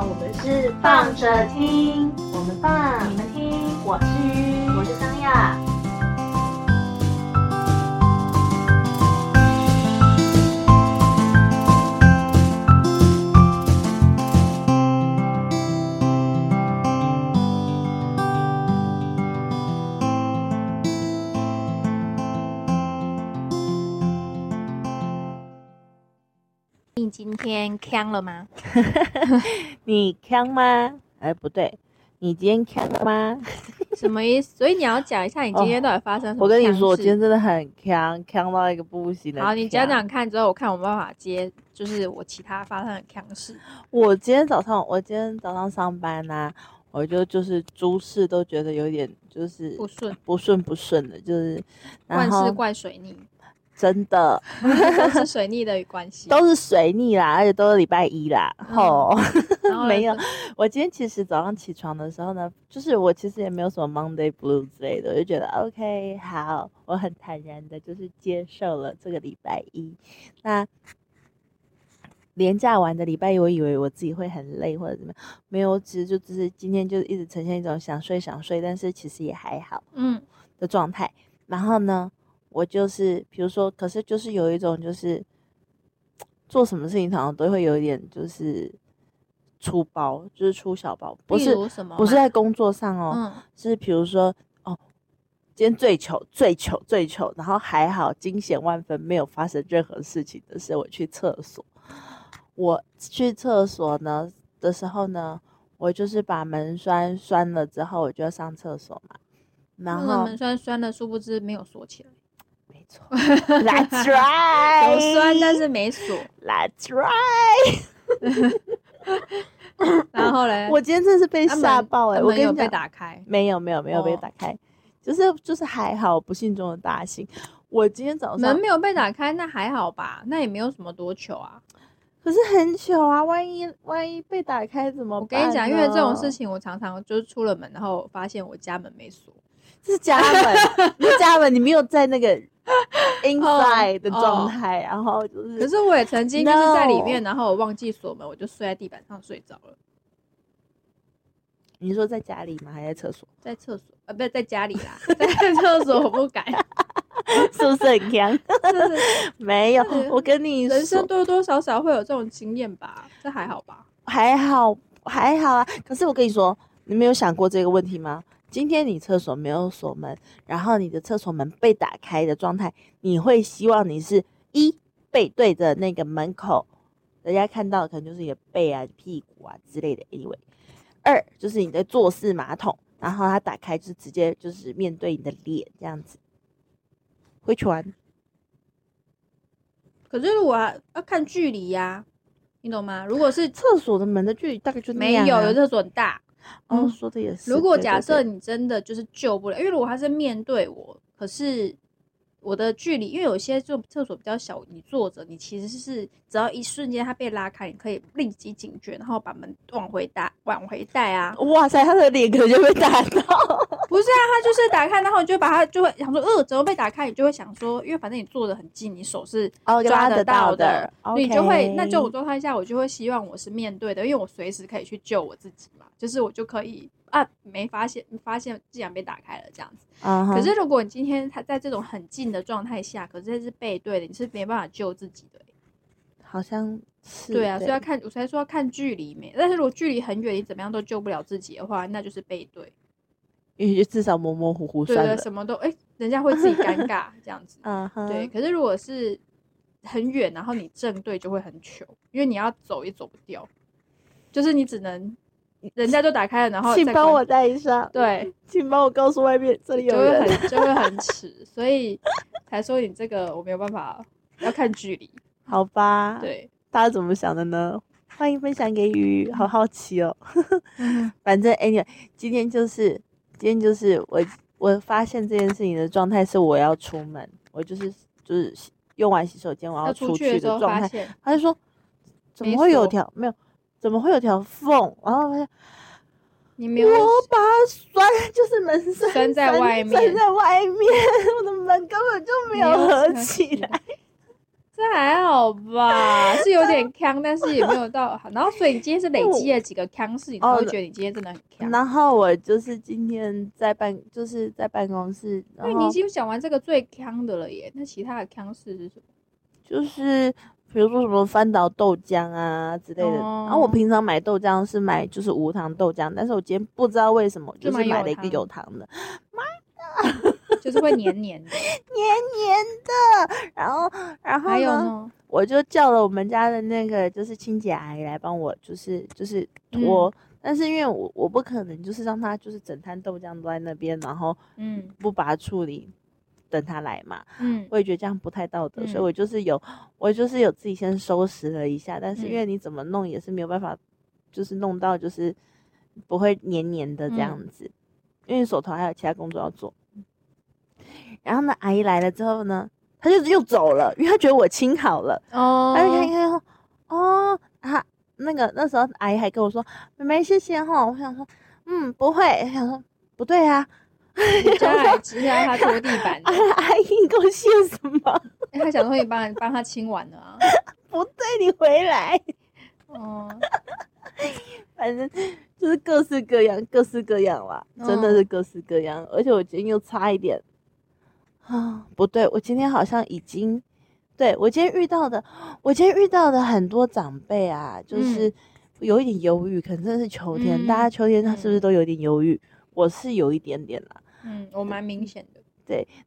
我们是放着听，我们放，你们听，我是鱼，我是桑亚。今天康了吗？你康吗？哎，不对，你今天康了吗？什么意思？所以你要讲一下你今天到底发生什么、我跟你说，我今天真的很康，康到一个不行的。好，你讲讲看，之后我看我没办法接，就是我其他发生的康事。我今天早上，我今天早上上班呐、我就就是诸事都觉得有点就是不顺不顺不顺的，就是万事怪水逆，真的都是水逆的关系。都是水逆啦，而且都是礼拜一啦。嗯吼、然后嘞 没有，我今天其实早上起床的时候呢，就是我其实也没有什么 Monday Blue 之类的，我就觉得 OK 好，我很坦然的就是接受了这个礼拜一。那连假完的礼拜一，我以为我自己会很累或者怎么样，没有，其实就只是今天就一直呈现一种想睡想睡，但是其实也还好嗯，的状态。然后呢，我就是比如说，可是就是有一种就是做什么事情好像都会有一点就是粗包，就是出小包，不是？不是在工作上哦，嗯，是比如说哦，今天最糗最糗最糗，然后还好惊险万分，没有发生任何事情的是我去厕所。我去厕所呢的时候呢，我就是把门栓栓了之后，我就要上厕所嘛。然那个后门栓栓了，殊不知没有锁起来，没错，That's right，有酸但是没锁。That's right。然后嘞，我今天真是被吓爆哎、我跟你讲，打开，没有没有没有被哦打开，就是就是还好，不幸中的大幸。我今天早上门没有被打开，那还好吧？那也没有什么多糗啊。可是很糗啊，万一万一被打开怎么办？我跟你讲，因为这种事，情，我常常就是出了门，然后发现我家门没锁。这是家门，你是家门，你没有在那个 inside 的状态，然后就是，可是我也曾经就是在里面，然后我忘记锁门，我就睡在地板上睡着了，你说在家里吗？还在厕所？在厕所啊，不是在家里啦，在厕所我不敢。是不是很强？没有，我跟你人生，多多少少会有这种经验吧，这还好吧？还好还好啊。可是我跟你说，你没有想过这个问题吗？今天你厕所没有锁门，然后你的厕所门被打开的状态，你会希望你是一背对着那个门口，人家看到的可能就是你的背啊、屁股啊之类的。Anyway，二就是你在坐式马桶，然后它打开就直接就是面对你的脸这样子。会传可是如果要要看距离呀、你懂吗？如果是厕所的门的距离大概就那没有，有厕所很大。哦，嗯说的也是。如果假设你真的就是救不了，因为如果他是面对我，可是我的距离，因为有些就厕所比较小，你坐着，你其实是只要一瞬间他被拉开，你可以立即警觉，然后把门往回打，往回带啊。哇塞，他的脸可能就被打到。不是啊，他就是打开，然后你就把他就会想说，呃，怎么被打开？你就会想说，因为反正你坐的很近，你手是哦抓得到到的你就会那这种状态下，我就会希望我是面对的，因为我随时可以去救我自己嘛，就是我就可以啊，没发现发现既然被打开了这样子。可是如果你今天他在这种很近的状态下，可是这是背对的，你是没办法救自己的欸、好像是对啊，所以要看我才说要看距离没，但是如果距离很远，你怎么样都救不了自己的话，那就是背对。因为就至少模模糊糊对对。什么都哎、人家会自己尴尬 这样子。对，可是如果是很远，然后你正对就会很糗，因为你要走也走不掉，就是你只能人家就打开了，然后请帮我带上。，对，请帮我告诉外面这里就会有人。很就会很迟，所以才说你这个我没有办法，要看距离。好吧，，对，大家怎么想的呢？欢迎分享给鱼，好好奇哦。嗯 反正 anyway，今天就是今天就是我我发现这件事情的状态是我要出门，我就是就是用完洗手间我要出出去的状态，他就说怎么会有锁条没有？怎么会有条缝？然后发现你没有我把它拴，就是门 栓拴在外面拴在外面，我的门根本就没有合合起起来。这还好吧，是有点 坑，但是也没有到好。然后，所以你今天是累积了几个坑事，你才会觉得你今天真的很坑。然后我就是今天在办，就是在办公室，因为你已经讲完这个最坑的了耶，那其他的坑事是什么？就是比如说什么翻倒豆浆啊之类的。然后我哦平常买豆浆是买就是无糖豆浆，但是我今天不知道为什么就是买了一个有糖的，妈 的就是会黏黏的。黏黏的。然后然后还有呢，呢？我就叫了我们家的那个就是清洁阿姨来帮我，就是就是拖。但是因为我我不可能就是让他就是整摊豆浆都在那边，然后嗯不把它处理，等他来嘛。嗯。我也觉得这样不太道德，所以嗯。我就是有，我就是有自己先收拾了一下，但是因嗯。为你怎么弄也是没有办法，就是弄到就是不会黏黏的这样嗯。子，因为手头还有其他工作要做。然后呢，阿姨来了之后呢，她就又走了，因为她觉得我清好了，哦。她就看一看，哦，啊，那个那时候阿姨还跟我说，妹妹谢谢哈，我想说，嗯，不会，想说不对啊，你叫他来指下他拖地板，阿姨你给我谢什么？哎他想说你帮你帮他清完了啊。不对，你回来。哦，反正就是各式各样，各式各样啦，真的是各式各样。而且我今天又差一点啊，不对，我今天好像已经，对我今天遇到的，我今天遇到的很多长辈啊，就是有一点忧郁，可能真的是秋天，嗯大家秋天他是不是嗯都有点忧郁？我是有一点点啦，嗯，我蛮明显的。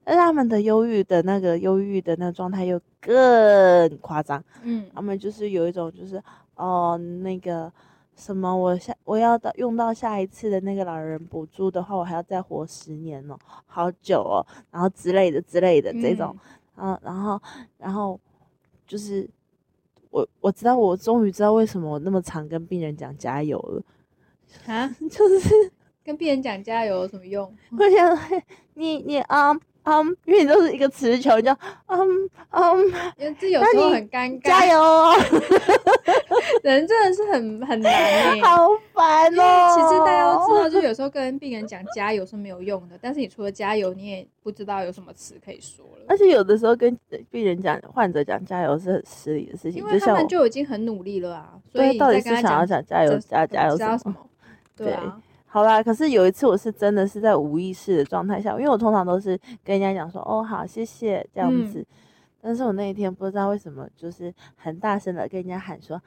但是他们的忧郁的那个忧郁的那个状态又更夸张。嗯他们就是有一种就是哦那个什么，我下我要到用到下一次的那个老人补助的话，我还要再活十年哦，好久哦，然后之类的之类的这种，嗯，然后然后就是我我知道我终于知道为什么我那么常跟病人讲加油了，嗯啊，就是跟病人讲加油有什么用？我想你你啊嗯，因为你都是一个词穷，你就嗯嗯因为这有时候很尴尬，加油哦 人真的是很很难诶、好烦哦。其实大家都知道，就有时候跟病人讲加油是没有用的，但是你除了加油，你也不知道有什么词可以说了，而且有的时候跟病人讲、患者讲加油是很失礼的事情，因为他们就已经很努力了啊，所以到底是想要讲讲加油这加加油什么？知道什么？对啊，好啦，可是有一次我是真的是在无意识的状态下，因为我通常都是跟人家讲说哦好谢谢这样嗯子，但是我那一天不知道为什么就是很大声的跟人家喊说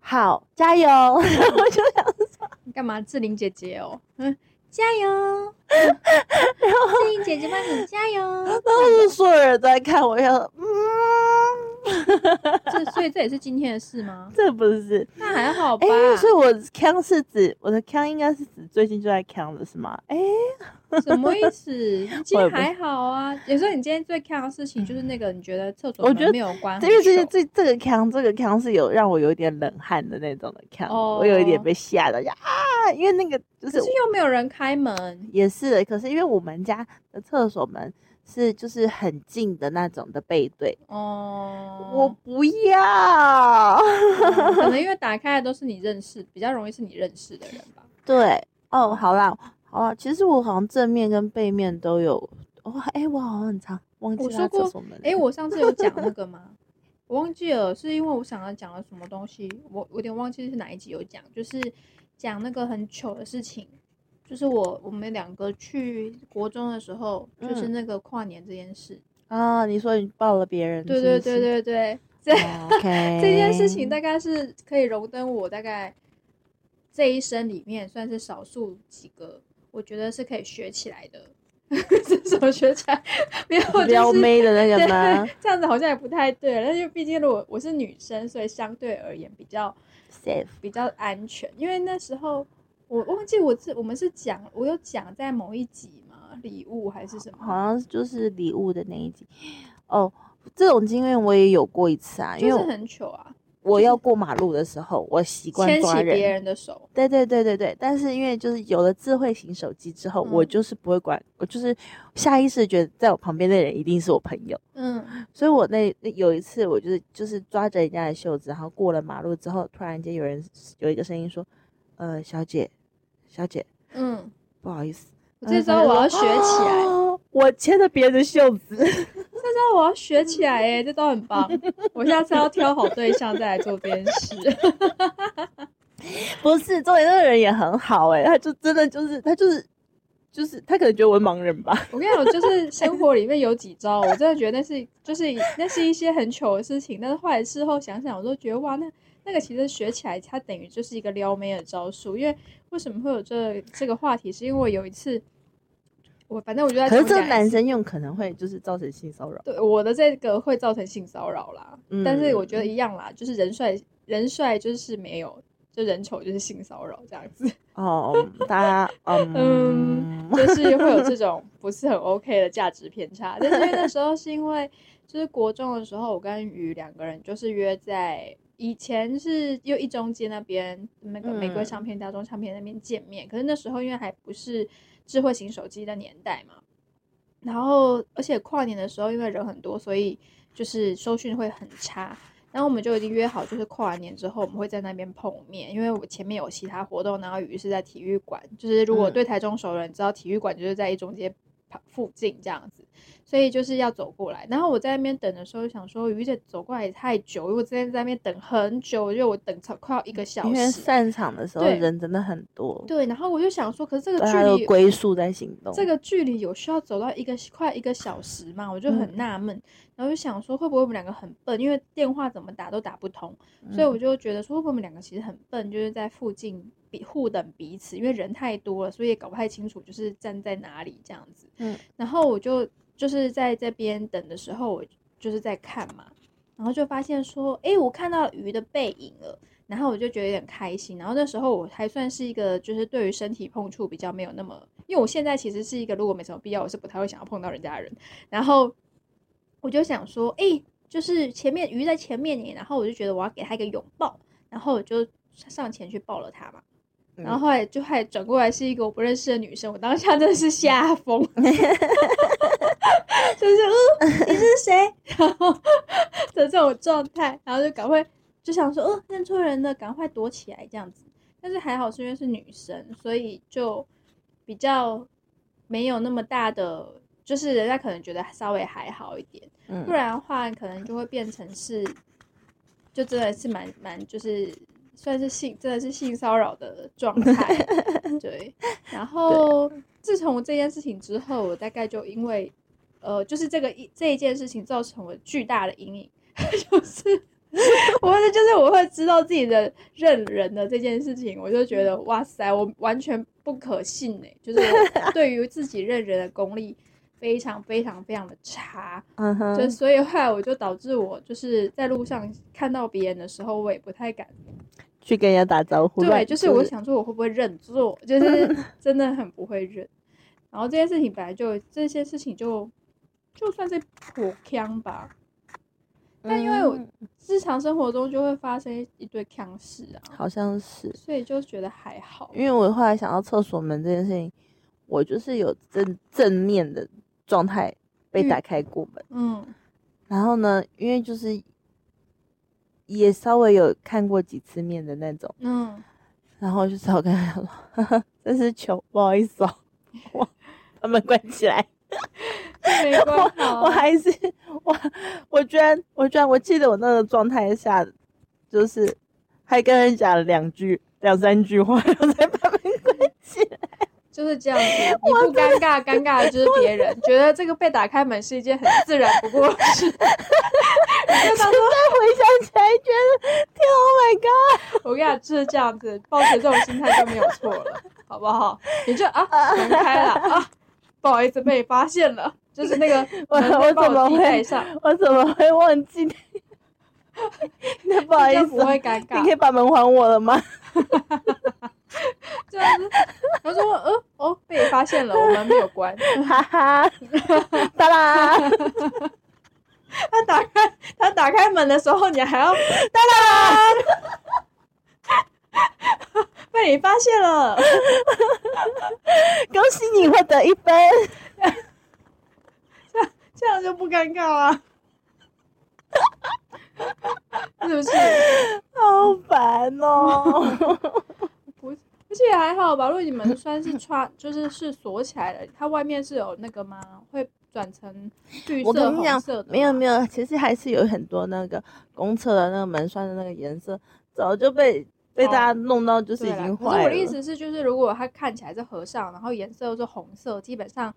好加油，我就想你干嘛？志玲姐姐哦，嗯，加油！志玲姐姐帮你加油。当时所有人都在看我，要嗯，这所以这也是今天的事吗？这不是那还好吧哎、。所以我腔是指我的腔应该是指最近就在腔的是吗？哎、什么意思？你今天还好啊。有时候你今天最看的事情就是那个，你觉得厕所我觉得门没有关很因为这久，这这个腔，这个腔是有让我有一点冷汗的那种的腔，我有一点哦被吓到，呀啊，因为那个就是又没有人开门。也是的，可是因为我们家的厕所门是就是很近的那种的背对，哦，我不要，嗯可能因 为打开的都是你认识，比较容易是你认识的人吧。对，哦，好啦，好啦，其实我好像正面跟背面都有，哦，哎，我好像很常忘记拉我说过厕所门了，哎，我上次有讲那 个吗？我忘记了，是因为我想要讲了什么东西，我我有点忘记是哪一集有讲，就是讲那个很糗的事情，就是我我们两个去国中的时候，就是嗯那个跨年这件事。啊，你说你抱了别人，对对对对对，这、这件事情大概是可以荣登我大概这一生里面算是少数几个，我觉得是可以学起来的。是怎么学起来？没有，撩就是妹的那个吗对，这样子好像也不太对。但是毕竟如果我是女生，所以相对而言比较？safe，比较安全。因为那时候我忘记我是我们是讲，我有讲在某一集嘛，礼物还是什么？好像就是礼物的那一集。哦，这种经验我也有过一次啊，因为我就是很糗啊，我要过马路的时候，我习惯牵抓起别人的手。对对对对对，但是因为就是有了智慧型手机之后，我嗯就是不会管，我就是下意识觉得在我旁边的人一定是我朋友，嗯，所以我那那有一次我就是就是抓着人家的袖子，然后过了马路之后，突然间有人有一个声音说：“呃，小姐，小姐，嗯，不好意思。”我这招我要学起来。哦 我牵着别人的袖子，这招我要学起来哎，这招很棒。我下次要挑好对象再来做这件事。不是，重点那个人也很好哎、他就真的就是他就是就是他可能觉得我是盲人吧，我跟你讲，就是生活里面有几招，我真的觉得那是就是那是一些很糗的事情，但是后来事后想想，我都觉得哇，那那个其实学起来，它等于就是一个撩妹的招数。因为为什么会有这这个话题，是因为有一次，我反正我觉得可是这男生用可能会就是造成性骚扰。对我的这个会造成性骚扰啦，嗯但是我觉得一样啦，就是人帅人帅就是没有，就人丑就是性骚扰这样子。哦，大家嗯 嗯，就是会有这种不是很 OK 的价值偏差。但是因为那时候是因为就是国中的时候，我跟于两个人就是约在以前是又一中街那边那个玫瑰嗯唱片、大众唱片那边见面。可是那时候因为还不是智慧型手机的年代嘛，然后而且跨年的时候因为人很多，所以就是收讯会很差。然后我们就已经约好，就是跨完年之后我们会在那边碰面，因为我前面有其他活动，然后于是在体育馆，就是如果嗯对台中熟人知道体育馆就是在一中街旁附近这样子，所以就是要走过来。然后我在那边等的时候想说，鱼姐走过来也太久，因为我之前在那边等很久，我觉得我等超快要一个小时因为时。散场的时候对人真的很多，对，然后我就想说，可是这个距离龟速在行动。这个距离有需要走到一个快一个小时嘛？我就很嗯纳闷，然后就想说会不会我们两个很笨，因为电话怎么打都打不通，所以嗯我就觉得说会不会我们两个其实很笨，就是在附近比互等彼此，因为人太多了，所以也搞不太清楚就是站在哪里这样子。嗯，然后我就就是在这边等的时候，我就是在看嘛，然后就发现说，诶，我看到鱼的背影了。然后我就觉得有点开心，然后那时候我还算是一个，就是对于身体碰触比较没有那么，因为我现在其实是一个如果没什么必要，我是不太会想要碰到人家的人。然后我就想说，哎、就是前面鱼在前面你，然后我就觉得我要给他一个拥抱，然后我就上前去抱了他嘛。嗯然后后来就还转过来是一个我不认识的女生，我当下真的是吓疯，就是呃你是谁？然后的这种状态，然后就赶快就想说，呃认错人了，赶快躲起来这样子。但是还好是因为是女生，所以就比较没有那么大的，就是人家可能觉得稍微还好一点，嗯不然的话可能就会变成是，就真的是蛮蛮就是算是性真的是性骚扰的状 态，对。然后自从这件事情之后，我大概就因为呃，就是这个一这一件事情造成我巨大的阴影，就是。我会就是我会知道自己的认人的这件事情，我就觉得哇塞，我完全不可信哎、就是对于自己认人的功力非常非常非常的差，嗯哼，就所以后来我就导致我就是在路上看到别人的时候，我也不太敢。去跟人家打招呼。对，就是我想说我会不会认错，就是 真的很不会认。然后这件事情本来就这些事情就就算是颇腔吧，但因为我嗯日常生活中就会发生一堆腔事啊，好像是，所以就觉得还好。因为我后来想到厕所门这件事情，我就是有正正面的状态被嗯打开过门，嗯然后呢，因为就是也稍微有看过几次面的那种，嗯，然后就只好跟他说，呵 呵真是糗，不好意思哦，我把门关起来。没关好 我啊，还是我，我居然，我居然，我记得我那个状态下，就是还跟人讲了两句、两三句话，然后才把门关起来。就是这样子。你不尴尬，尴尬的就是别人，觉得这个被打开门是一件很自然不过的事。你就当说，回想起来，觉得天，Oh my god！我跟你讲，就是这样子，抱持这种心态就没有错了，好不好？你就啊，门开了啊，不好意思被发现了，就是那个我我怎么会上，我怎么会忘记？那不好意思，不会尴尬你可以。把门还我了吗？这样子，他说，呃，哦，被你发现了，我们没有关。哈哈，哒啦，他打开他打开门的时候，你还要哒啦，被你发现了，恭喜你获得一分。这样就不尴尬啊，是不是？好烦哦！不，而且还好吧？如果你门栓是 穿，就是是锁起来的，它外面是有那个吗？会转成绿色、我跟你讲红色的？没有没有，其实还是有很多那个公厕的那个门栓的那个颜色，早就被被大家弄到就是已对啦经坏了。可是我的意思是，就是如果它看起来是合上，然后颜色又是红色，基本上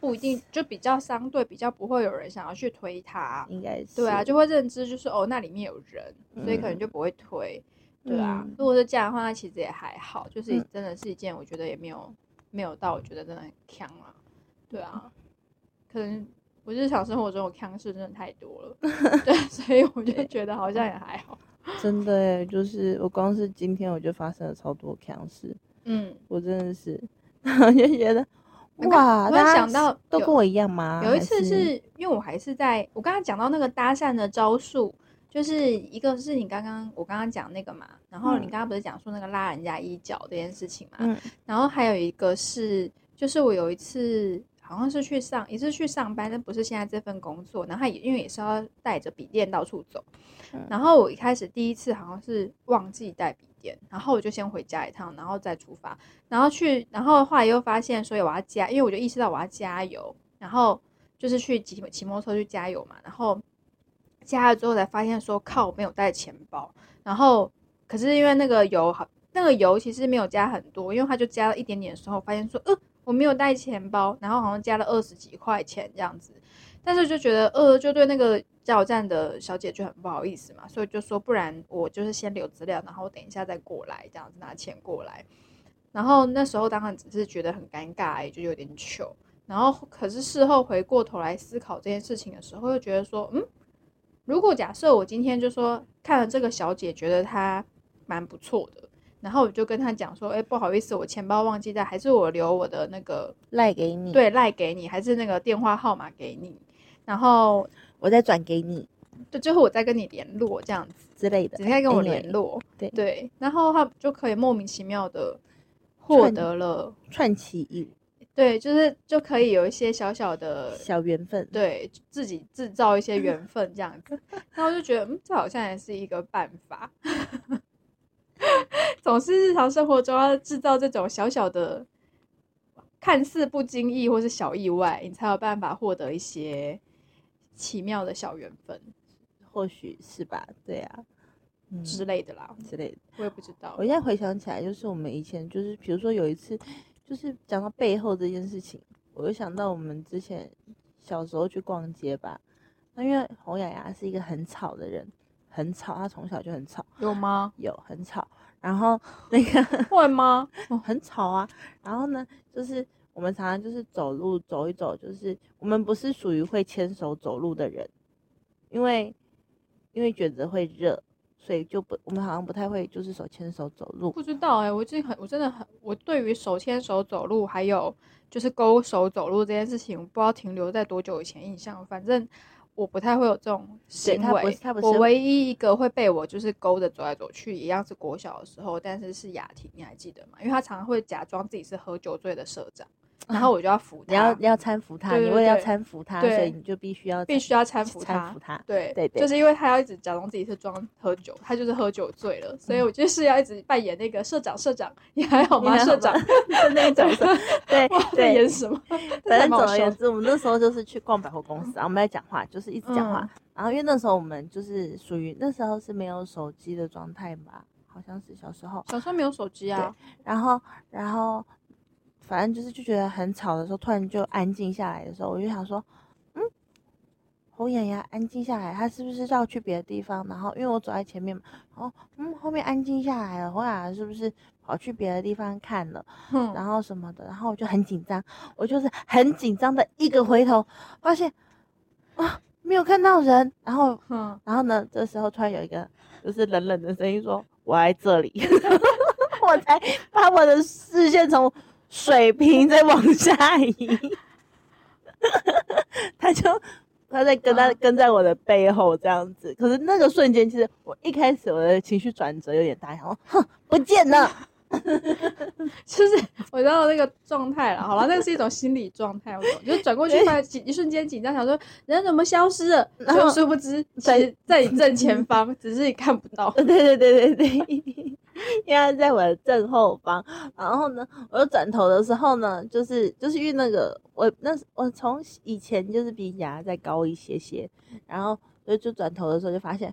不一定就比较相对比较不会有人想要去推它。应该是对啊，就会认知就是哦，那里面有人，所以可能嗯就不会推。对啊，嗯如果是这样的话，那其实也还好，就是嗯真的是一件我觉得也没有没有到我觉得真的很强啊。对啊，可能我日常生活中我强事真的太多了，对，所以我就觉得好像也还好。真的耶，就是我光是今天我就发生了超多强势，嗯，我真的是，我就觉得哇，大家想到都跟我一样吗？有一次是因为我还是在我刚刚讲到那个搭讪的招数，就是一个是你刚刚我刚刚讲那个嘛，然后你嗯。刚刚不是讲说那个拉人家衣角这件事情嘛，嗯。然后还有一个是，就是我有一次好像是去上，也是去上班，但不是现在这份工作。然后也因为也是要带着笔电到处走，嗯。然后我一开始第一次好像是忘记带笔电，然后我就先回家一趟，然后再出发，然后去，然后后来又发现，所以我要加，因为我就意识到我要加油，然后就是去骑骑摩托车去加油嘛，然后加了之后才发现说靠，我没有带钱包，然后可是因为那个油好，那个油其实没有加很多，因为他就加了一点点的时候，发现说呃我没有带钱包，然后好像加了二十几块钱这样子，但是就觉得呃就对那个加油站的小姐就很不好意思嘛，所以就说不然我就是先留资料，然后等一下再过来这样子拿钱过来，然后那时候当然只是觉得很尴尬，也就有点糗。然后，可是事后回过头来思考这件事情的时候，又觉得说，嗯，如果假设我今天就说看了这个小姐，觉得她蛮不错的，然后我就跟她讲说，哎，不好意思，我钱包忘记带，还是我留我的那个赖给你，，对赖给你，还是那个电话号码给你，然后我再转给你对，最后我再跟你联络这样子，之类的直。接跟我联络，对对，然后他就可以莫名其妙的获得了，串起一对，就是就可以有一些小小的小缘分，对自己制造一些缘 分这样子，然后就觉得，嗯，这好像也是一个办法。总是日常生活中要制造这种小小的、看似不经意或是小意外，你才有办法获得一些奇妙的小缘分或许是吧？对啊，嗯之类的啦。之类的。我也不知道我，现在回想起来，就是我们以前就是，比如说有一次，就是讲到背后这件事情，我就想到我们之前小时候去逛街吧。那因为洪雅雅是一个很吵的人，很吵，她从小就很吵，有吗？有很吵。然后那个 会吗？哦，很吵啊。然后呢，就是我们常常就是走路走一走，就是我们不是属于会牵手走路的人，因为因为觉得会热，所以就不我们好像不太会就是手牵手走路。不知道哎、我最近很，我真的很，我对于手牵手走路，还有就是勾手走路这件事情，我不知道停留在多久以前印象，反正我不太会有这种行为我唯一一个会被我就是勾着走来走去，一样是国小的时候，但是是雅婷，你还记得吗？因为他常常会假装自己是喝酒醉的社长，然后我就要扶你要你，要搀扶他，你为了要搀扶他，对所以你就必须要必须要搀扶他搀扶他。对对对就是因为他要一直假装自己是装喝酒，他就是喝酒醉了，所以我就是要一直扮演那个社长，社长你还好吗？社长那个角色，对在对演什么？反正总而言之，我们那时候就是去逛百货公司，然后我们在讲话，就是一直讲话。嗯然后因为那时候我们就是属于那时候是没有手机的状态嘛，好像是小时候。小时候没有手机啊，然后然后反正就是就觉得很吵的时候，突然就安静下来的时候，我就想说，嗯，红眼牙安静下来，它是不是要去别的地方？然后因为我走在前面嘛，然后嗯后面安静下来了，红眼牙是不是跑去别的地方看了？哼，然后什么的，然后我就很紧张，我就是很紧张的一个回头，发现啊没有看到人，然后嗯，然后呢，这时候突然有一个就是冷冷的声音说：“我在这里。”我才把我的视线从水平在往下移，他就他在跟他嗯跟在我的背后这样子。可是那个瞬间，其实我一开始我的情绪转折有点大，然后：“哼，不见了。”就是我知道那个状态了。好了，那个是一种心理状态，我懂。就转过去，突一瞬间紧张，想说人怎么消失了？就然后殊不知，其在在你正前方，只是你看不到。对对对对对。因为在我的正后方。然后呢，我又转头的时候呢，就是就是因为那个我那我从以前就是比牙再高一些些，然后所以就转头的时候就发现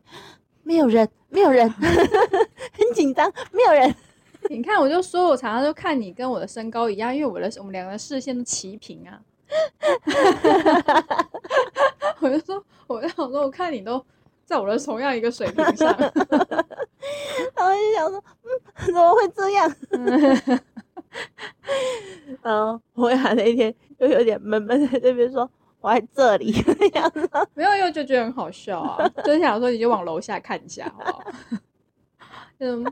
没有人，没有人，很紧张，没有人。你看，我就说我常常就看你跟我的身高一样，因为我的我们两个视线都齐平啊。我就说，我就想说，我看你都在我的同样一个水平上。然后就想说，嗯，怎么会这样？然后我俩那一天又有点闷闷在这边说，我在这里这样子。没有，因为就觉得很好笑啊，就是想说你就往楼下看一下，好不好？嗯，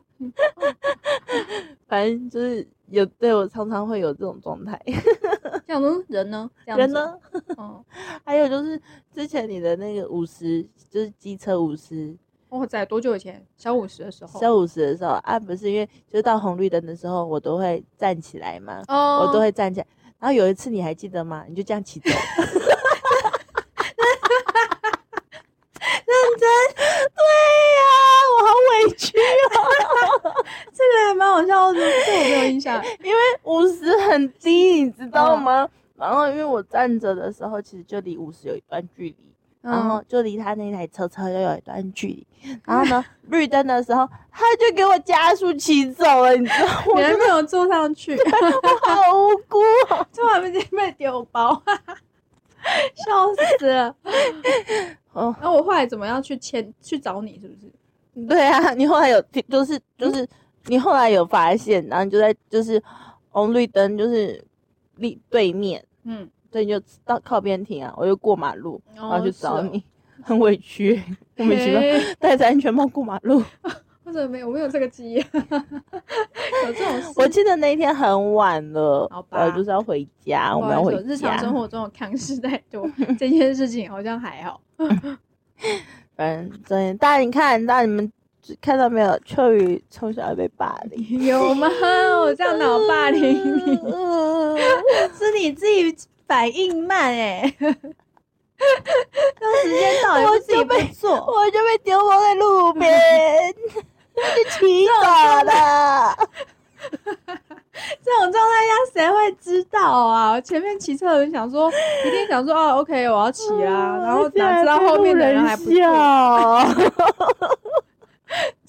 反正就是有对我常常会有这种状态。想说人呢？这样子人呢？嗯，还有就是之前你的那个五十，就是机车五十，我在多久以前？小五十的时候。小五十的时候啊，不是因为就是到红绿灯的时候，我都会站起来嘛，哦，我都会站起来。然后有一次你还记得吗？你就这样骑走。认真？对呀、我好委屈哦，这个还蛮好笑的，因为五十很低，你知道吗？然后因为我站着的时候，其实就离五十有一段距离。然嗯后就离他那台车车又有一段距离，然后呢，绿灯的时候他就给我加速骑走了，你知道吗？我还没有坐上去，我好无辜哦。就还没被丢包，笑死了。哦，那我后来怎么样去签去找你，是不是？对啊，你后来有就是就是你后来有发现，然后你就在就是红绿灯就是立对面，嗯，所以你就到靠边停啊，我就过马路，然后去找哦。你，很委屈，莫名其妙嘿戴着安全帽过马路。我怎么没有？我没有这个记忆，有这种事。我记得那一天很晚了好，吧呃，就是要回家，我们要回日常。生活中的康事太多，这件事情好像还好。反正，大家你看，大家你们看到没有？秋雨从小被霸凌，有吗？我这样脑霸凌你，嗯 是你自己反应慢哎、当时间到也不自己不做，我就被丢放在路边，就骑走了。这种状态下谁会知道啊？我前面骑车的人想说，一定想说哦，OK，我要骑啊，然后哪知道后面的人还不做，笑。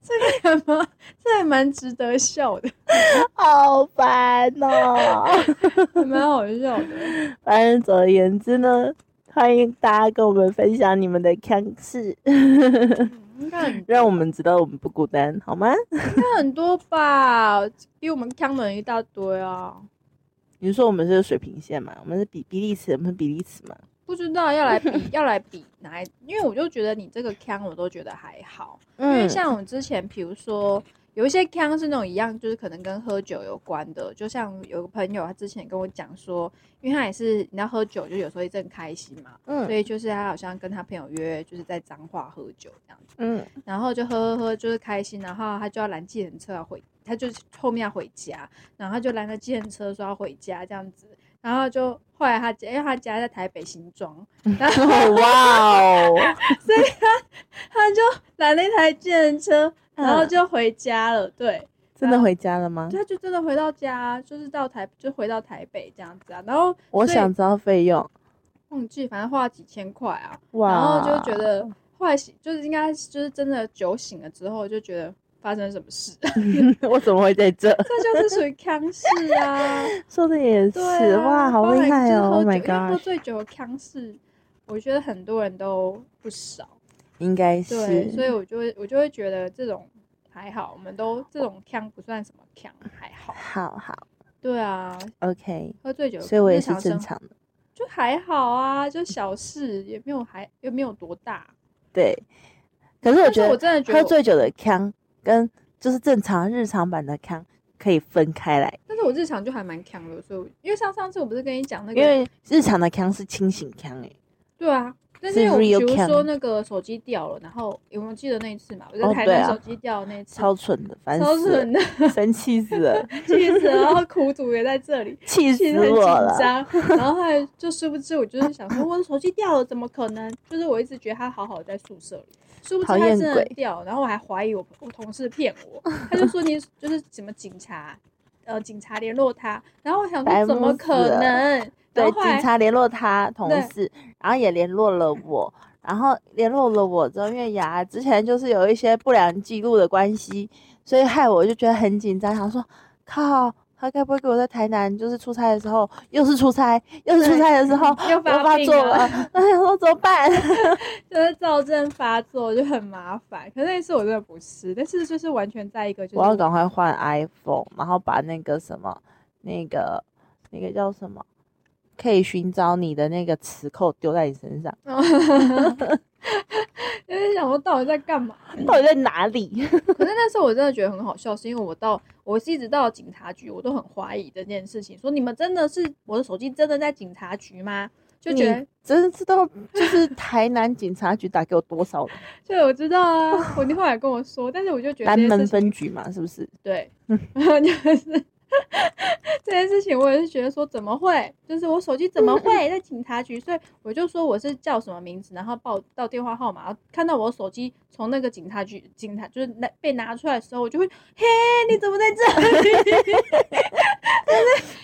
这个还蛮，这还蛮值得笑的，好烦哦。还蛮好笑的。反正总而言之呢，欢迎大家跟我们分享你们的腔事，让我们知道我们不孤单，好吗？应该很多吧，比我们腔的人一大堆啊。你说我们是水平线嘛？我们是比比例尺，我们是比例尺嘛？不知道要来比 要来比哪一，因为我就觉得你这个腔我都觉得还好，因为嗯，像我之前比如说有一些腔是那种一样，就是可能跟喝酒有关的，就像有个朋友他之前跟我讲说，因为他也是你要喝酒，就有时候一阵开心嘛，嗯所嗯以就是他好像跟他朋友约就是在彰化喝酒这样子，嗯，然后就喝喝喝就是开心，然后他就要拦计程车要回，他就后面要回家，然后他就拦了计程车说要回家这样子。然后就后来他家，因为他家在台北新庄，然后 哇哦，所以他他就拦了一台计程车，然后嗯就回家了。对，真的回家了吗？他就真的回到家，就是到台，就回到台北这样子啊。然后我想知道费用。忘记，反正花了几千块啊。哇，然后就觉得后来醒就是应该就是真的酒醒了之后，就觉得发生什么事，我怎么会在这？这就是属于康氏啊。说的也是，哇，好厉害哦！Oh my 因为喝 god，醉酒的康氏，我觉得很多人都不少。应该对，所以。我就会我就会觉得这种还好，我们都这种腔不算什么腔，还好。好好对啊，，OK，喝醉酒，所以我也是正常的。就还好啊，就小事，也没有还也没有多大。对，可是我觉得我真的觉得，喝醉酒的腔跟就是正常日常版的康可以分开来，但是我日常就还蛮康的，所以因为上上次我不是跟你讲那个，因为日常的康是清醒康，哎，对啊，是但是我比如说那个手机掉了，然后有没有记得那一次嘛？我在台南手机掉的那一次，超蠢的，烦超死了蠢，的，生气死了，气死了，然后苦主也在这里。气死其实很紧我了。张，然后后来就殊不知，我就是想说，我的手机掉了，怎么可能？就是我一直觉得他好好在宿舍里，殊不知他真的鬼掉，然后我还怀疑我我同事骗我，他就说你就是什么警察，呃，警察联络他，然后我想说怎么可能？对，警察联络他同事，然后也联络了我，然后联络了我之后，因为牙之前就是有一些不良记录的关系，所以害我就觉得很紧张，想说靠。他该不会给我在台南就是出差的时候，又是出差，又是出差的时候又又发作了了，那想说怎么办？就是躁症发作就很麻烦。可是那一次我真的不是，但是就是完全在一个就是我要赶快换 iPhone，然后把那个什么，那个那个叫什么，可以寻找你的那个磁扣丢在你身上，就是想说到底在干嘛？到底在哪里？可是那时候我真的觉得很好笑，是因为我到我是一直到警察局，我都很怀疑这件事情，说你们真的是我的手机真的在警察局吗？就觉得真的知道，就是台南警察局打给我多少人对，我知道啊，我你后来跟我说，但是我就觉得南门分局嘛，是不是？对，就是 这件事情，我也是觉得说怎么会，就是我手机怎么会在警察局？所以我就说我是叫什么名字，然后报到电话号码，然后看到我手机从那个警察局警察就是拿被拿出来的时候，我就会嘿，你怎么在这里？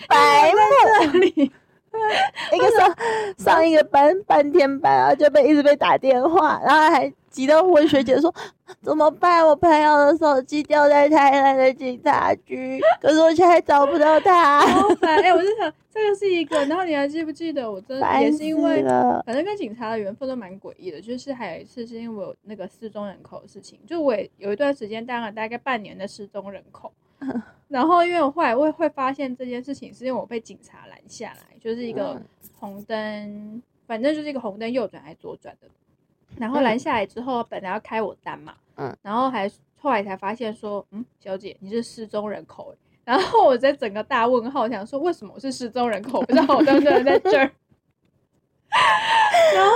白在，这里 一个上上一个班半天班，然后就被一直被打电话，然后还急到问学姐说怎么办？我朋友的手机掉在台南的警察局，可是我现在找不到他，好烦！哎、我就想这个是一个，然后你还记不记得我真的也是因为。反正跟警察的缘分都蛮诡异的，就是还有一次是因为我有那个失踪人口的事情，就我也有一段时间当了大概半年的失踪人口，然后因为我后来会会发现这件事情，是因为我被警察拦下来，就是一个嗯红灯，反正就是一个红灯右转还是左转的，然后嗯。拦下来之后，本来要开我单嘛，嗯，然后还后来才发现说，嗯，小姐你是失踪人口欸，然后我在整个大问号，想说为什么我是失踪人口，不知道我当人在这儿，然后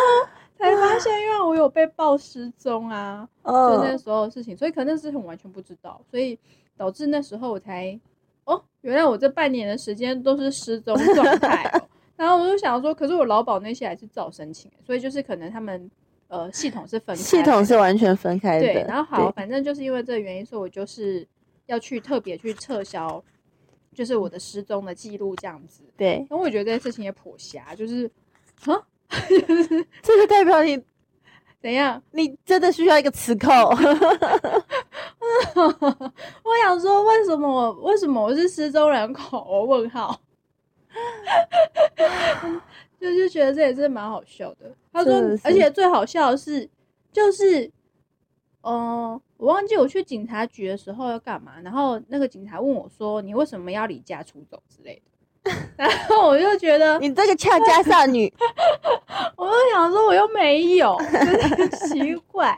才发现，因为我有被报失踪啊，就那嗯，时候的事情，所以可能那事情我完全不知道，所以导致那时候我才哦，原来我这半年的时间都是失踪状态哦。然后我就想说，可是我劳保那些还是照申请，所以就是可能他们呃系统是分开系统是完全分开的。对，然后好，反正就是因为这个原因，所以我就是要去特别去撤销，就是我的失踪的记录这样子。对，因为我觉得这件事情也颇瞎，就是啊，这个代表你怎样？你真的需要一个磁扣。我想说，为什么我为什么我是失踪人口？我问号，就是觉得这也是蛮好笑的。他说而且最好笑的是，就是，嗯、我忘记我去警察局的时候要干嘛，然后那个警察问我说：“你为什么要离家出走之类的？” 然后我就觉得，你这个俏家少女，我就想说，我又没有，真的很 奇怪，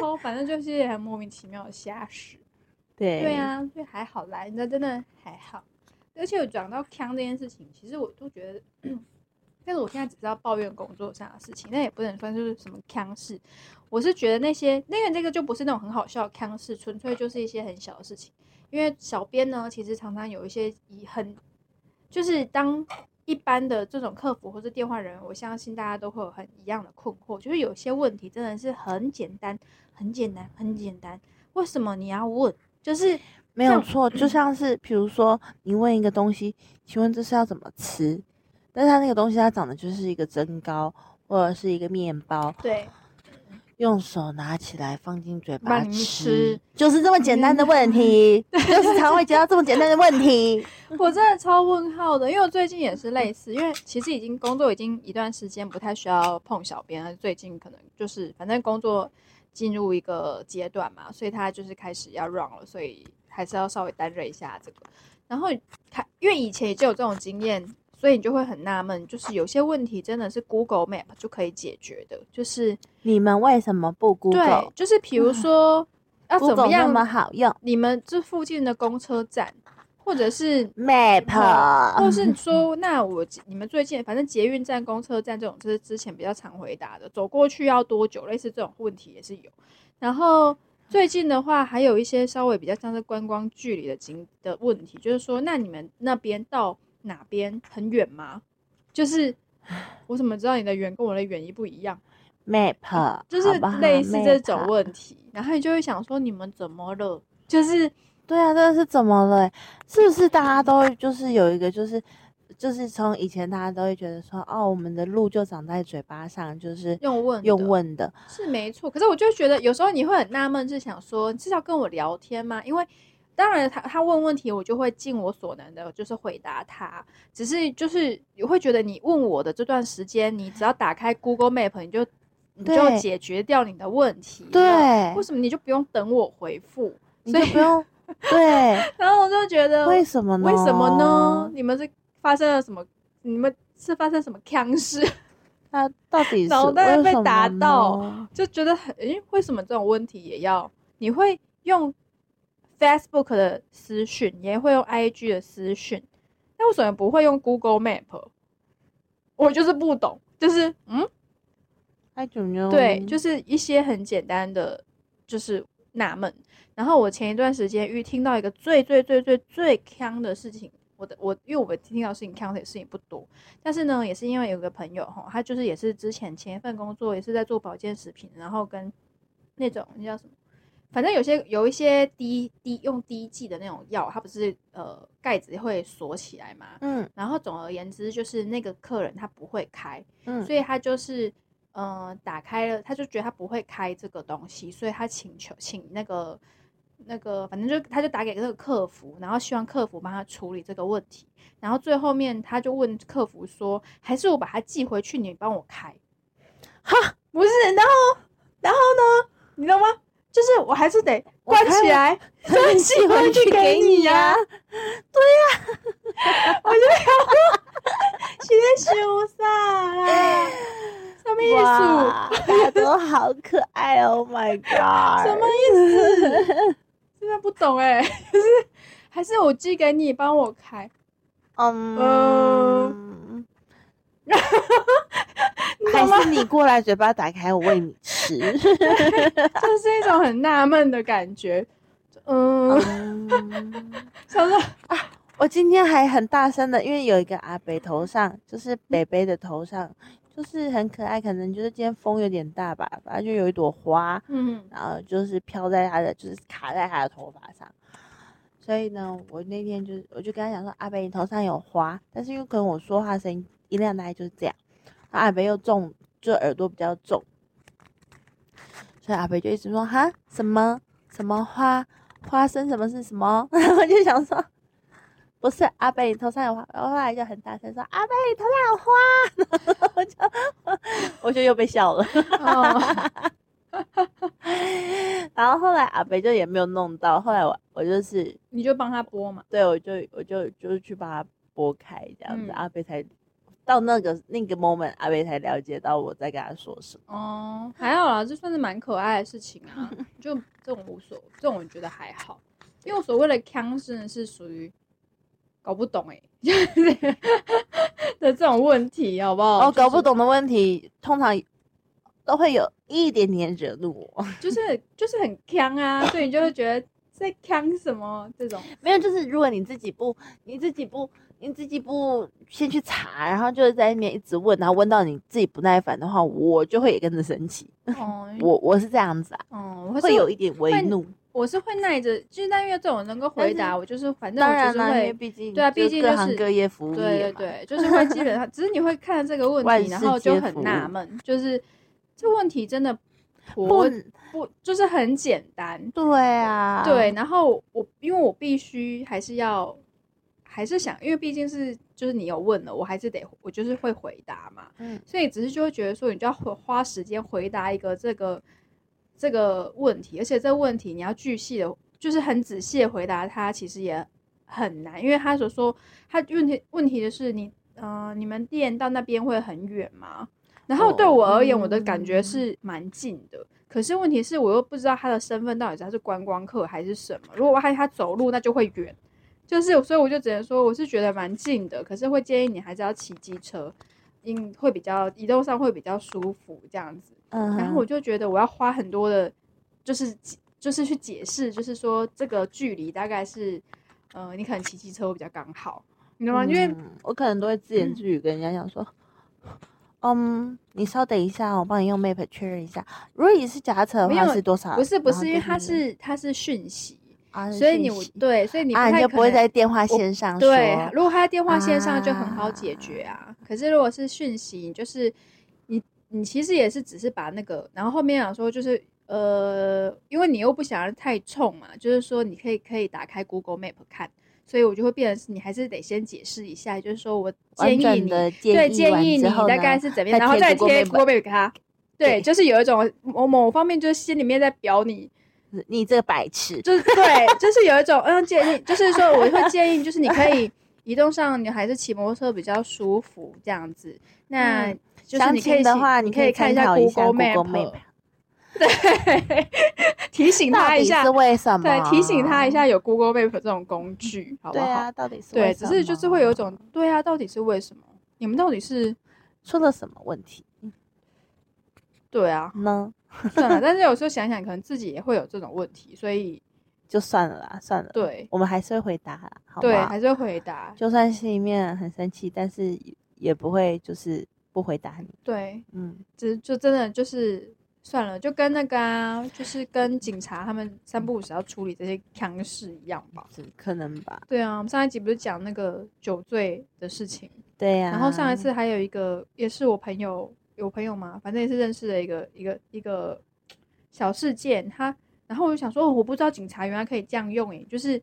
超反正就是很莫名其妙的瞎事。对对，啊，所以还好啦，人家真的还好。而且我讲到腔这件事情，其实我都觉得，但是我现在只知道抱怨工作上的事情，那也不能算是什么腔事。我是觉得那些那个这个就不是那种很好笑的腔事，纯粹就是一些很小的事情。因为小编呢，其实常常有一些以很，就是当一般的这种客服或是电话人员，我相信大家都会有很一样的困惑，就是有些问题真的是很简单，很简单，很简单，为什么你要问？就是没有错，就像是比如说你问一个东西，请问这是要怎么吃？但是它那个东西它长得就是一个蒸糕或者是一个面包，对，用手拿起来放进嘴巴吃吃，就是这么简单的问题，就是常会接到这么简单的问题。我真的超问号的，因为我最近也是类似，因为其实已经工作已经一段时间，不太需要碰小编了。最近可能就是反正工作进入一个阶段嘛，所以他就是开始要 run 了，所以还是要稍微担任一下这个。然后看，因为以前也就有这种经验，所以你就会很纳闷，就是有些问题真的是 Google Map 就可以解决的，就是你们为什么不对 Google？，对就是比如说 要怎么 Google 那样么好用？你们这附近的公车站，或者是 map，或是 说，那我你们最近反正捷运站、公车站这种，就是之前比较常回答的，走过去要多久？类似这种问题也是有。然后最近的话，还有一些稍微比较像是观光距离的景的问题，就是说，那你们那边到哪边很远吗？就是我怎么知道你的远跟我的远一不一样？map，就是类似这种问题，然后你就会想说，你们怎么了？就是对啊，这是怎么了欸？是不是大家都就是有一个就是就是从以前大家都会觉得说，哦，我们的路就长在嘴巴上，就是用问用问的，是没错，可是我就觉得有时候你会很纳闷，是想说，你是要跟我聊天吗？因为当然他他问问题，我就会尽我所能的，就是回答他。只是就是你会觉得你问我的这段时间，你只要打开 Google Map，你就你就解决掉你的问题。对为什么你就不用等我回复？你所以就不用 对，然后我就觉得为什么呢？为什么呢？？你们是发生了什么？你们是发生什么腔事？他到底是 脑袋被打到就觉得很，诶，为什么这种问题也要？你会用 Facebook 的私讯，也会用 IG 的私讯，那为什么不会用 Google Map？我就是不懂，就是嗯，I don't know。对，就是一些很简单的，就是纳闷。然后我前一段时间遇听到一个最最最最最坑的事情，我的我因为我听到的事情坑的事情不多，但是呢，也是因为有个朋友哈，他就是也是之前前一份工作也是在做保健食品，然后跟那种那叫什么，反正有些有一些滴滴用滴剂的那种药，它不是呃盖子会锁起来嘛，嗯。然后总而言之就是那个客人他不会开，嗯，所以他就是呃打开了，他就觉得他不会开这个东西，所以他请求请那个那个，反正就他就打给那个客服，然后希望客服帮他处理这个问题，然后最后面他就问客服说，还是我把它寄回去，你帮我开？哈，不是，然后然后呢，你知道吗？就是我还是得关起来，再寄回去给你呀、对呀我就想说，是在羞啥啦？什么意思？哇，大家都好可爱，Oh my god！什么意思？真的不懂哎、就是还是我寄给你，帮我开。嗯，还是你过来嘴巴打开，我喂你吃。这是一种很纳闷的感觉。嗯，嗯，想说我今天还很大声的，因为有一个阿北头上，就是北北的头上，就是很可爱，可能就是今天风有点大吧，反正就有一朵花，嗯，然后就是飘在他的，就是卡在他的头发上。所以呢，我那天就是，我就跟他讲说，阿北你头上有花，但是因为可能我说话声音音量大概就是这样，然后阿北又重，就耳朵比较重，所以阿北就一直说哈？什么？什么花？花生什么是什么，我就想说。不是阿北，你头上有花，然后后来就很大声说阿北，你头上有花，我就 我就又被笑了。哦，然后后来阿北就也没有弄到，后来我我就是你就帮他播嘛。对我就我就就是去把它拨开这样子，嗯阿北才到那个那个 moment，阿北才了解到我在跟他说什么。哦，还好啦，这算是蛮可爱的事情啊。就这种无所，这种我觉得还好，因为我所谓的腔真的是属于搞不懂哎、就是 的这种问题，好不好？哦，搞不懂的问题通常都会有一点点惹怒我，就是就是很呛啊，所以你就会觉得在呛什么这种。没有，就是如果你自己不你自己不你自己不先去查，然后就是在那边一直问，然后问到你自己不耐烦的话，我就会也跟着生气。哦，我我是这样子啊，会有一点微怒。我是会耐着，就是但因为这种能够回答，我就是反正我就是会。毕竟对啊毕竟就是各行各业服务对对对，就是会基本上，只是你会看到这个问题，然后就很纳闷，就是这问题真的不不不就是很简单，对啊，对，，然后我因为我必须还是要，还是想，因为毕竟是就是你有问了，我还是得我就是会回答嘛，嗯所以只是就会觉得说，你就要花花时间回答一个这个这个问题，而且这个问题你要巨细的，就是很仔细的回答他，其实也很难，因为他所说他问题问题的是你，呃，你们店到那边会很远吗？然后对哦我而言，我的感觉嗯是蛮近的。可是问题是我又不知道他的身份到底是他是观光客还是什么。如果我害他走路，那就会远，就是所以我就只能说，我是觉得蛮近的，可是会建议你还是要骑机车，因会比较移动上会比较舒服这样子。嗯，然后我就觉得我要花很多的，就是就是去解释，就是说这个距离大概是，呃，你可能骑机车会比较刚好，你知道吗？因为嗯我可能都会自言自语跟人家讲说，嗯，你稍等一下，我帮你用 Map 确认一下。如果你是脚踏车的话是多少？不是不是，因为它是是它是讯息，啊，所以你对，所以你啊，你就不会在电话线上说。对，如果他在电话线上就很好解啊决啊。可是如果是讯息，就是你你其实也是只是把那个，然后后面讲说就是呃，因为你又不想要太冲嘛，就是说你可以可以打开 Google Map 看，所以我就会变成是你还是得先解释一下，就是说我建议你对建议你大概是怎么样，然后再贴 Google Map 给他。对，对就是有一种某某方面，就是心里面在表你，你这个白痴，就是对，就是有一种嗯建议，就是说我会建议，就是你可以移动上，你还是骑摩托车比较舒服这样子。那就是你可以情的话，你可以看一下 Google Map，Map，对，提醒他一下是，为什么？对，提醒他一下有 Google Map 这种工具，好不好？对啊，到底是对，为什只是就是会有一么种对啊，到底是为什么？你们到底是出了什么问题对啊，呢？算了，但是有时候想想，可能自己也会有这种问题，所以就算了啦，算了，对我们还是会回答啦，好对，还是会回答，就算心里面很生气，但是也不会就是不回答你。对，嗯，只就真的就是算了，就跟那个啊，就是跟警察他们三不五时要处理这些强事一样吧。可能吧。对啊，我们上一集不是讲那个酒醉的事情，对呀、然后上一次还有一个也是我朋友，有朋友嘛，反正也是认识的一个一个一个小事件，他然后我就想说，哦我不知道警察原来可以这样用诶，就是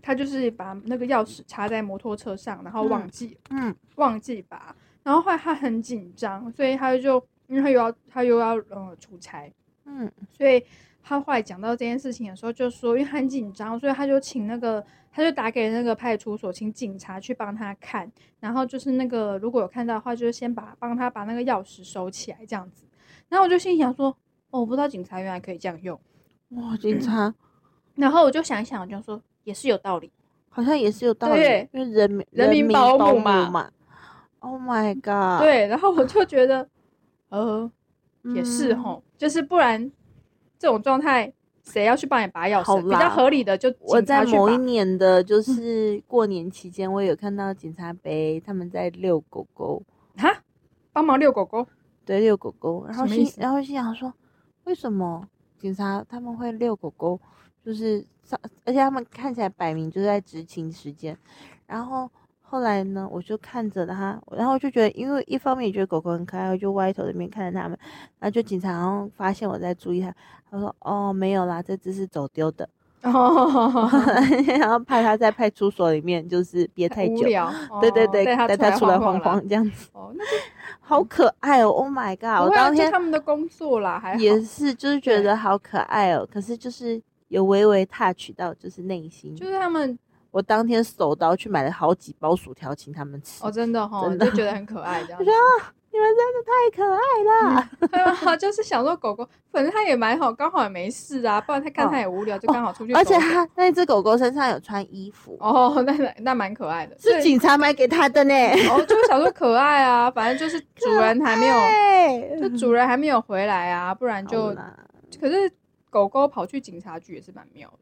他就是把那个钥匙插在摩托车上，然后忘嗯记嗯忘记拔，然后后来他很紧张，所以他就因为他又要他又要呃出差，嗯所以他后来讲到这件事情的时候，就说因为他很紧张，所以他就请那个他就打给那个派出所，请警察去帮他看，然后就是那个如果有看到的话，就是先把帮他把那个钥匙收起来这样子。然后我就心想说，哦，我不知道警察原来可以这样用。哇，警察然后我就想一想，我就说也是有道理。好像也是有道理对，因为人民人民民保姆姆嘛 Oh my god！，对，然后我就觉得，呃，也是嗯吼，就是不然这种状态，谁要去帮你拔钥匙？比较合理的就我在某一年的，就是过年期间，我有看到警察杯他们在遛狗狗，哈，帮忙遛狗狗。对，遛狗狗，然后心然后心想说，为什么警察他们会遛狗狗？就是上，而且他们看起来摆明就是在执勤时间。然后后来呢，我就看着他，然后就觉得，因为一方面也觉得狗狗很可爱，我就歪头那边看着他们。然后就警察发现我在注意他，他说：“哦，没有啦，这只是走丢的。”哦，然后怕他在派出所里面就是憋太久。对对对，哦带他出来晃晃晃这样子，哦，那就好可爱哦！Oh my god！我当天他们的工作啦，还。也是，就是觉得好可爱哦。可是就是有微微 touch 到，就是内心。就是他们我当天手刀去买了好几包薯条，请他们吃。哦，真的哈，真的就觉得很可爱这样子。你们真的太可爱了。对啊，就是想说狗狗，反正它也蛮好，刚好也没事啊，不然它看哦它也无聊，就刚好出去走而。且它那只狗狗身上有穿衣服，哦，那那那蛮可爱的，是警察买给它的呢。哦，就是想说可爱啊，反正就是主人还没有，对，就主人还没有回来啊，不然就可是狗狗跑去警察局也是蛮妙的。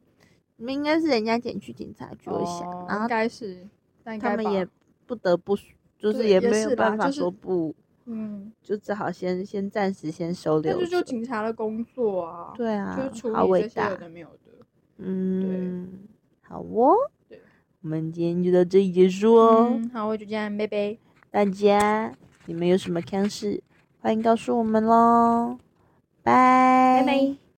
你们应该是人家捡去警察局，我哦想，然应后该是，但应该吧他们也不得不，就是也没有办法说不，嗯，就只好先先暂时先收留着。但是就警察的工作啊，对啊就是处，好伟大理这些有，的没有的。嗯，好哦对，我们今天就到这里结束哦。嗯，好，我就这样，拜拜。大家你们有什么看事，欢迎告诉我们喽，拜拜拜。